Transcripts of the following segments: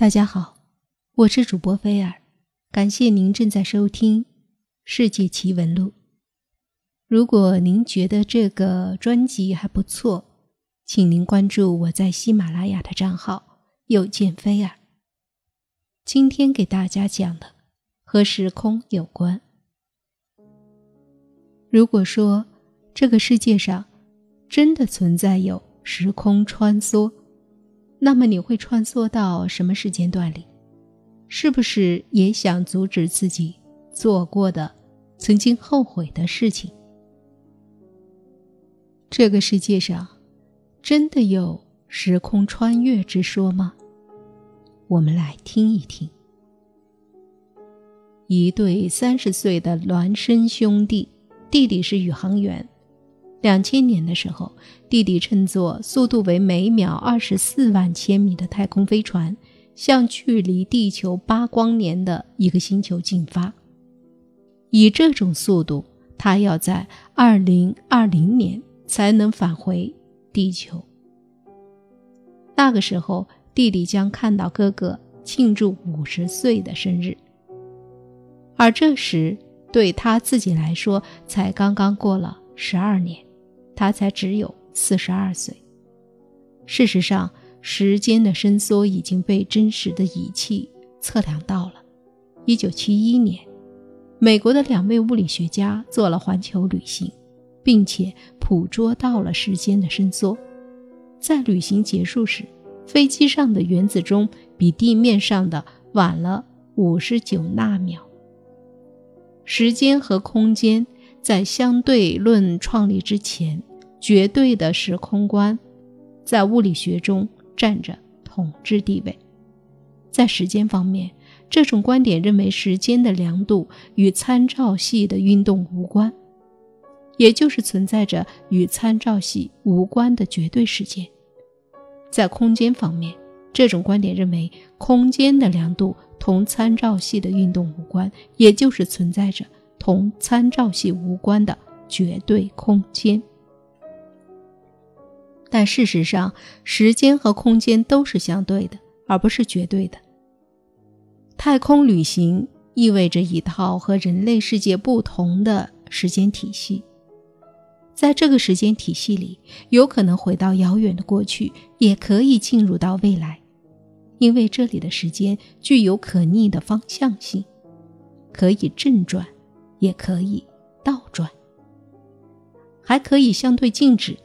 大家好，我是主播菲尔，感谢您正在收听《世界奇闻录》。如果您觉得这个专辑还不错，请您关注我在喜马拉雅的账号“又见菲尔”。今天给大家讲的和时空有关。如果说这个世界上真的存在有时空穿梭，那么你会穿梭到什么时间段里？是不是也想阻止自己做过的、曾经后悔的事情？这个世界上真的有时空穿越之说吗？我们来听一听。一对三十岁的孪生兄弟，弟弟是宇航员。两千年的时候，弟弟乘坐速度为每秒二十四万千米的太空飞船，向距离地球八光年的一个星球进发。以这种速度，他要在二零二零年才能返回地球。那个时候，弟弟将看到哥哥庆祝五十岁的生日，而这时对他自己来说，才刚刚过了十二年。他才只有四十二岁。事实上，时间的伸缩已经被真实的仪器测量到了。一九七一年，美国的两位物理学家做了环球旅行，并且捕捉到了时间的伸缩。在旅行结束时，飞机上的原子钟比地面上的晚了五十九纳秒。时间和空间在相对论创立之前。绝对的时空观，在物理学中占着统治地位。在时间方面，这种观点认为时间的量度与参照系的运动无关，也就是存在着与参照系无关的绝对时间。在空间方面，这种观点认为空间的量度同参照系的运动无关，也就是存在着同参照系无关的绝对空间。但事实上，时间和空间都是相对的，而不是绝对的。太空旅行意味着一套和人类世界不同的时间体系。在这个时间体系里，有可能回到遥远的过去，也可以进入到未来，因为这里的时间具有可逆的方向性，可以正转，也可以倒转，还可以相对静止。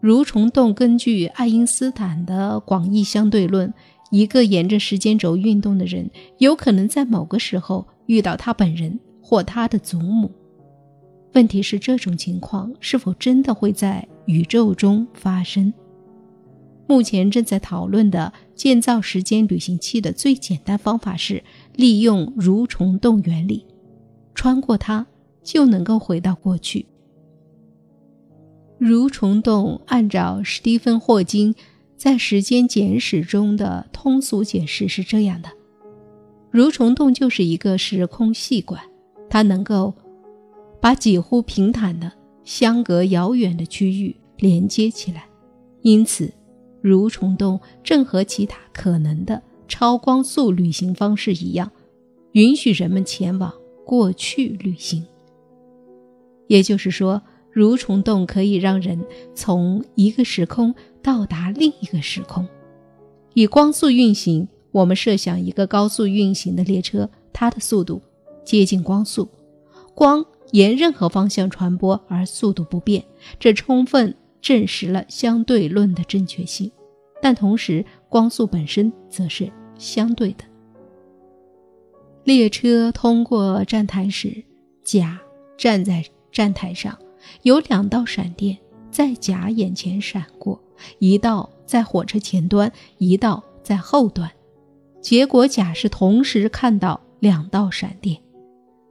蠕虫洞根据爱因斯坦的广义相对论，一个沿着时间轴运动的人，有可能在某个时候遇到他本人或他的祖母。问题是，这种情况是否真的会在宇宙中发生？目前正在讨论的建造时间旅行器的最简单方法是利用蠕虫洞原理，穿过它就能够回到过去。蠕虫洞按照史蒂芬·霍金在《时间简史》中的通俗解释是这样的：蠕虫洞就是一个时空细管，它能够把几乎平坦的、相隔遥远的区域连接起来。因此，蠕虫洞正和其他可能的超光速旅行方式一样，允许人们前往过去旅行。也就是说。蠕虫洞可以让人从一个时空到达另一个时空，以光速运行。我们设想一个高速运行的列车，它的速度接近光速，光沿任何方向传播而速度不变，这充分证实了相对论的正确性。但同时，光速本身则是相对的。列车通过站台时，甲站在站台上。有两道闪电在甲眼前闪过，一道在火车前端，一道在后端。结果甲是同时看到两道闪电，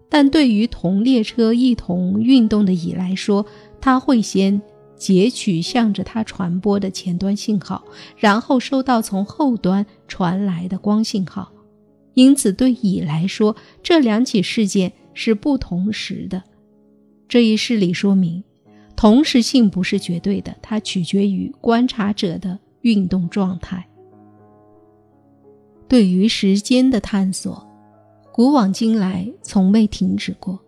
但对于同列车一同运动的乙来说，他会先截取向着他传播的前端信号，然后收到从后端传来的光信号。因此，对乙来说，这两起事件是不同时的。这一事例说明，同时性不是绝对的，它取决于观察者的运动状态。对于时间的探索，古往今来从未停止过。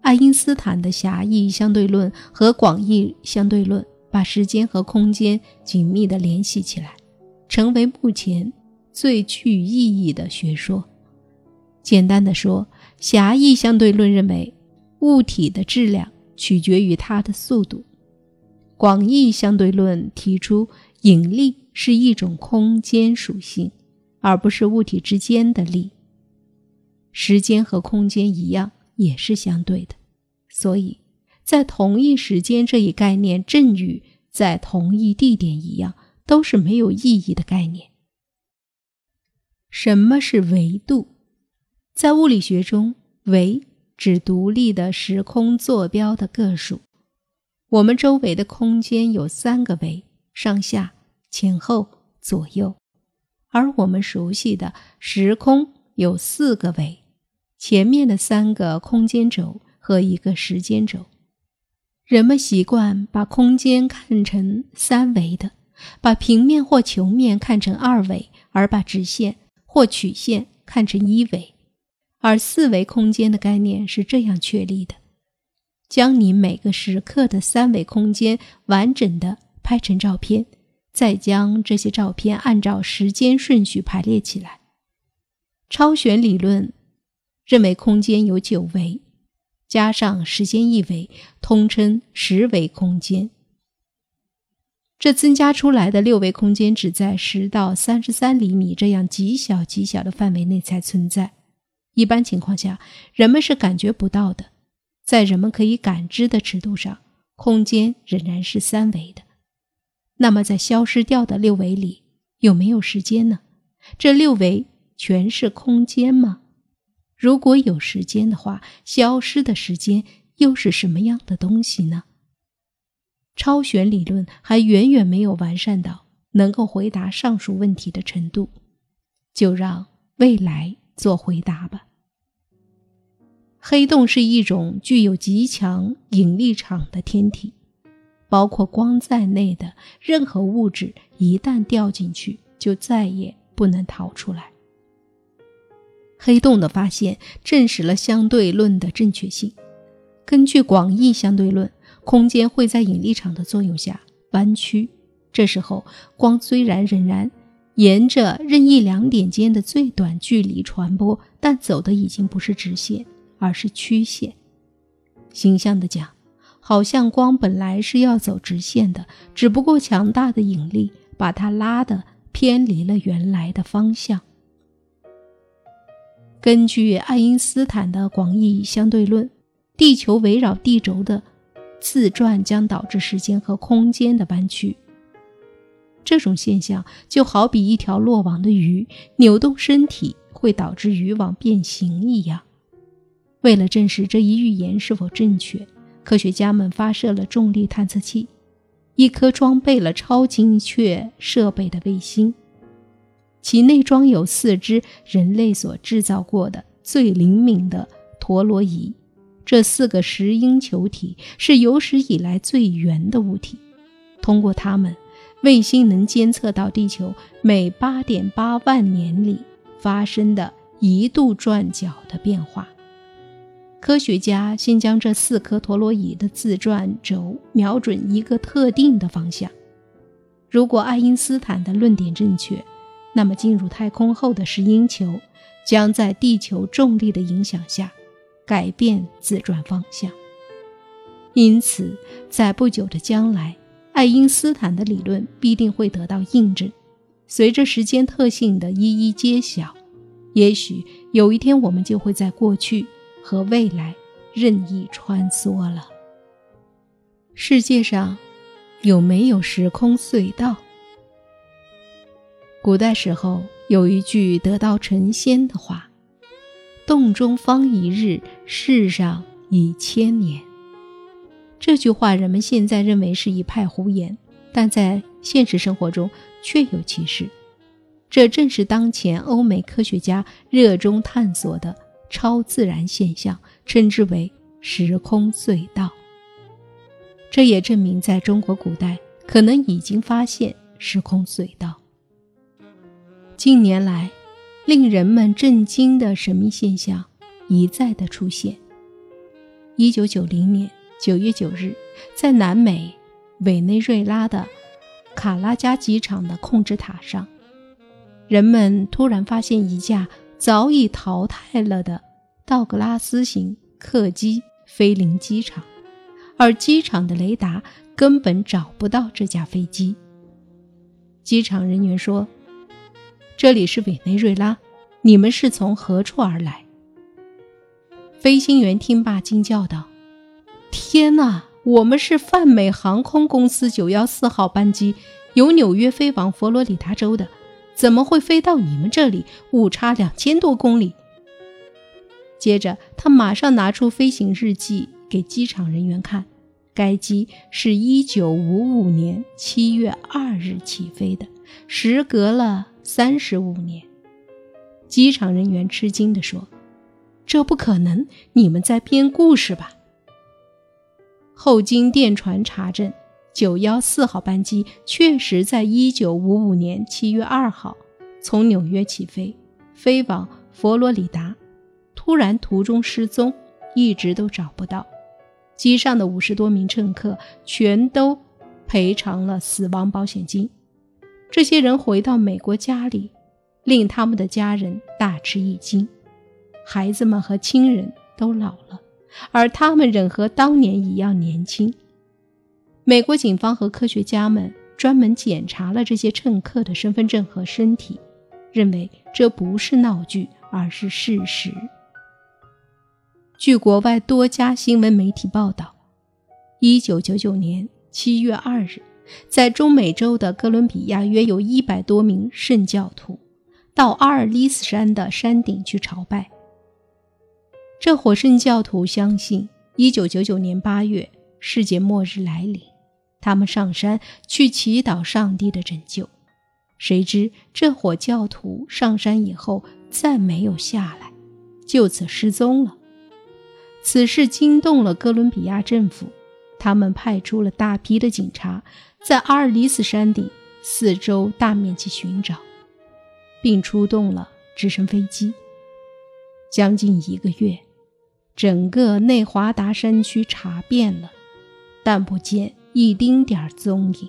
爱因斯坦的狭义相对论和广义相对论把时间和空间紧密地联系起来，成为目前最具意义的学说。简单的说，狭义相对论认为物体的质量取决于它的速度；广义相对论提出引力是一种空间属性。而不是物体之间的力。时间和空间一样，也是相对的，所以，在同一时间这一概念，正与在同一地点一样，都是没有意义的概念。什么是维度？在物理学中，维指独立的时空坐标的个数。我们周围的空间有三个维：上下、前后、左右。而我们熟悉的时空有四个维，前面的三个空间轴和一个时间轴。人们习惯把空间看成三维的，把平面或球面看成二维，而把直线或曲线看成一维。而四维空间的概念是这样确立的：将你每个时刻的三维空间完整的拍成照片。再将这些照片按照时间顺序排列起来。超弦理论认为空间有九维，加上时间一维，通称十维空间。这增加出来的六维空间只在十到三十三厘米这样极小极小的范围内才存在。一般情况下，人们是感觉不到的。在人们可以感知的尺度上，空间仍然是三维的。那么，在消失掉的六维里，有没有时间呢？这六维全是空间吗？如果有时间的话，消失的时间又是什么样的东西呢？超弦理论还远远没有完善到能够回答上述问题的程度，就让未来做回答吧。黑洞是一种具有极强引力场的天体。包括光在内的任何物质，一旦掉进去，就再也不能逃出来。黑洞的发现证实了相对论的正确性。根据广义相对论，空间会在引力场的作用下弯曲，这时候光虽然仍然沿着任意两点间的最短距离传播，但走的已经不是直线，而是曲线。形象的讲。好像光本来是要走直线的，只不过强大的引力把它拉得偏离了原来的方向。根据爱因斯坦的广义相对论，地球围绕地轴的自转将导致时间和空间的弯曲。这种现象就好比一条落网的鱼扭动身体会导致渔网变形一样。为了证实这一预言是否正确。科学家们发射了重力探测器，一颗装备了超精确设备的卫星，其内装有四只人类所制造过的最灵敏的陀螺仪。这四个石英球体是有史以来最圆的物体。通过它们，卫星能监测到地球每八点八万年里发生的一度转角的变化。科学家先将这四颗陀螺仪的自转轴瞄准一个特定的方向。如果爱因斯坦的论点正确，那么进入太空后的石英球将在地球重力的影响下改变自转方向。因此，在不久的将来，爱因斯坦的理论必定会得到印证。随着时间特性的一一揭晓，也许有一天我们就会在过去。和未来任意穿梭了。世界上有没有时空隧道？古代时候有一句得道成仙的话：“洞中方一日，世上已千年。”这句话人们现在认为是一派胡言，但在现实生活中确有其事。这正是当前欧美科学家热衷探索的。超自然现象称之为时空隧道。这也证明，在中国古代可能已经发现时空隧道。近年来，令人们震惊的神秘现象一再的出现。一九九零年九月九日，在南美委内瑞拉的卡拉加机场的控制塔上，人们突然发现一架早已淘汰了的道格拉斯型客机飞临机场，而机场的雷达根本找不到这架飞机。机场人员说。这里是委内瑞拉，你们是从何处而来？飞行员听罢惊叫道：“天哪，我们是泛美航空公司九幺四号班机，由纽约飞往佛罗里达州的，怎么会飞到你们这里？误差两千多公里。”接着，他马上拿出飞行日记给机场人员看，该机是一九五五年七月二日起飞的，时隔了。三十五年，机场人员吃惊地说：“这不可能，你们在编故事吧？”后经电传查证，九幺四号班机确实在一九五五年七月二号从纽约起飞，飞往佛罗里达，突然途中失踪，一直都找不到。机上的五十多名乘客全都赔偿了死亡保险金。这些人回到美国家里，令他们的家人大吃一惊。孩子们和亲人都老了，而他们仍和当年一样年轻。美国警方和科学家们专门检查了这些乘客的身份证和身体，认为这不是闹剧，而是事实。据国外多家新闻媒体报道，一九九九年七月二日。在中美洲的哥伦比亚，约有一百多名圣教徒到阿尔利斯山的山顶去朝拜。这伙圣教徒相信，一九九九年八月世界末日来临，他们上山去祈祷上帝的拯救。谁知这伙教徒上山以后再没有下来，就此失踪了。此事惊动了哥伦比亚政府，他们派出了大批的警察。在阿尔里斯山顶四周大面积寻找，并出动了直升飞机。将近一个月，整个内华达山区查遍了，但不见一丁点儿踪影。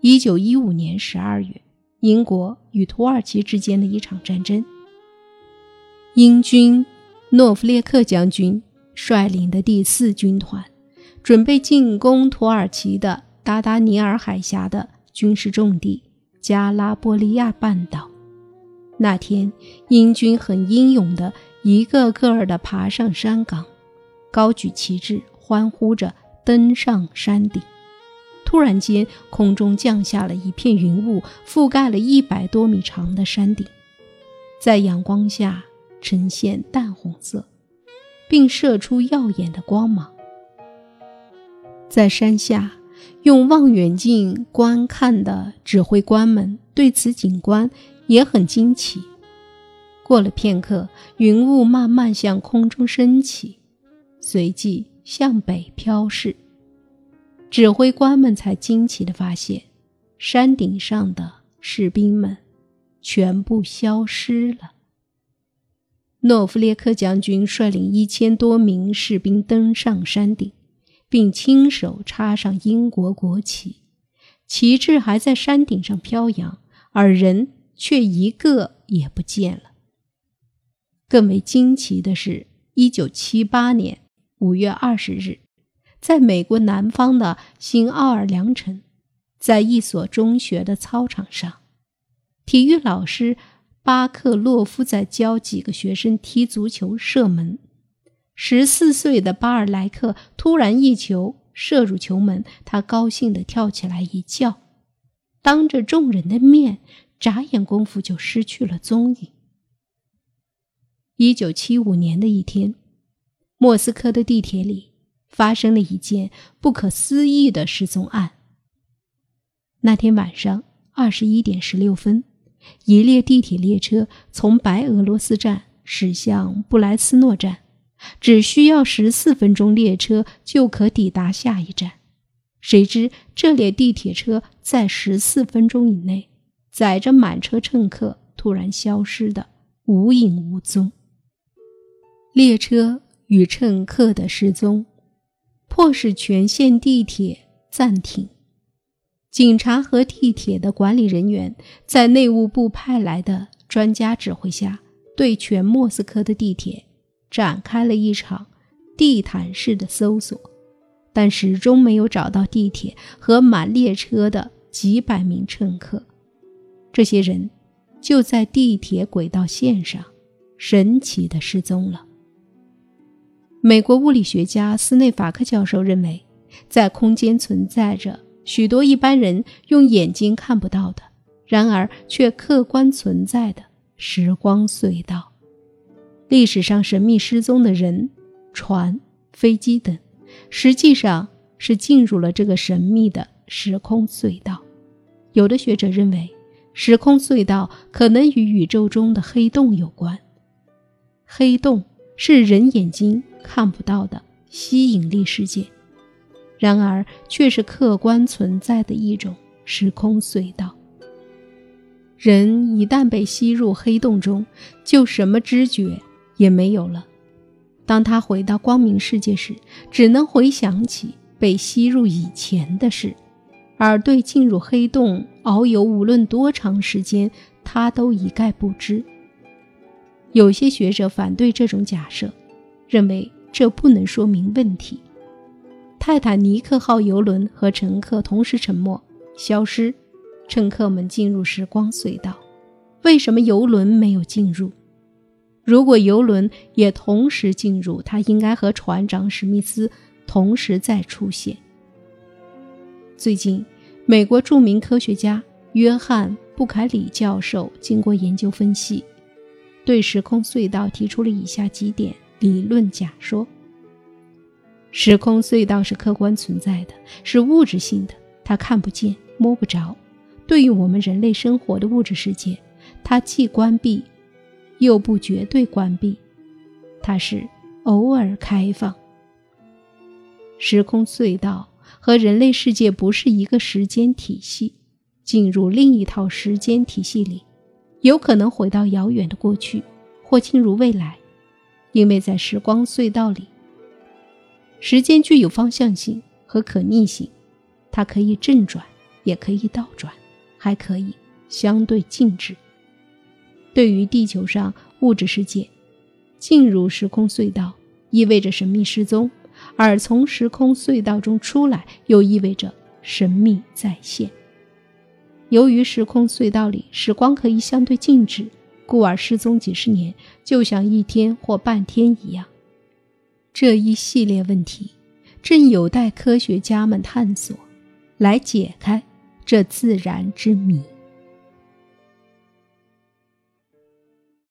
一九一五年十二月，英国与土耳其之间的一场战争，英军诺夫列克将军率领的第四军团。准备进攻土耳其的达达尼尔海峡的军事重地加拉波利亚半岛。那天，英军很英勇的一个个的爬上山岗，高举旗帜，欢呼着登上山顶。突然间，空中降下了一片云雾，覆盖了一百多米长的山顶，在阳光下呈现淡红色，并射出耀眼的光芒。在山下用望远镜观看的指挥官们对此景观也很惊奇。过了片刻，云雾慢慢向空中升起，随即向北飘逝。指挥官们才惊奇地发现，山顶上的士兵们全部消失了。诺夫列克将军率领一千多名士兵登上山顶。并亲手插上英国国旗，旗帜还在山顶上飘扬，而人却一个也不见了。更为惊奇的是，一九七八年五月二十日，在美国南方的新奥尔良城，在一所中学的操场上，体育老师巴克洛夫在教几个学生踢足球射门。十四岁的巴尔莱克突然一球射入球门，他高兴地跳起来一叫，当着众人的面，眨眼功夫就失去了踪影。一九七五年的一天，莫斯科的地铁里发生了一件不可思议的失踪案。那天晚上二十一点十六分，一列地铁列车从白俄罗斯站驶向布莱斯诺站。只需要十四分钟，列车就可抵达下一站。谁知这列地铁车在十四分钟以内，载着满车乘客，突然消失的无影无踪。列车与乘客的失踪，迫使全线地铁暂停。警察和地铁的管理人员在内务部派来的专家指挥下，对全莫斯科的地铁展开了一场地毯式的搜索，但始终没有找到地铁和满列车的几百名乘客。这些人就在地铁轨道线上，神奇的失踪了。美国物理学家斯内法克教授认为，在空间存在着。许多一般人用眼睛看不到的，然而却客观存在的时光隧道。历史上神秘失踪的人、船、飞机等，实际上是进入了这个神秘的时空隧道。有的学者认为，时空隧道可能与宇宙中的黑洞有关。黑洞是人眼睛看不到的吸引力世界。然而，却是客观存在的一种时空隧道。人一旦被吸入黑洞中，就什么知觉也没有了。当他回到光明世界时，只能回想起被吸入以前的事，而对进入黑洞遨游无论多长时间，他都一概不知。有些学者反对这种假设，认为这不能说明问题。泰坦尼克号游轮和乘客同时沉没、消失，乘客们进入时光隧道。为什么游轮没有进入？如果游轮也同时进入，它应该和船长史密斯同时再出现。最近，美国著名科学家约翰·布凯里教授经过研究分析，对时空隧道提出了以下几点理论假说。时空隧道是客观存在的，是物质性的，它看不见、摸不着。对于我们人类生活的物质世界，它既关闭，又不绝对关闭，它是偶尔开放。时空隧道和人类世界不是一个时间体系，进入另一套时间体系里，有可能回到遥远的过去，或进入未来，因为在时光隧道里。时间具有方向性和可逆性，它可以正转，也可以倒转，还可以相对静止。对于地球上物质世界，进入时空隧道意味着神秘失踪，而从时空隧道中出来又意味着神秘再现。由于时空隧道里时光可以相对静止，故而失踪几十年就像一天或半天一样。这一系列问题正有待科学家们探索，来解开这自然之谜。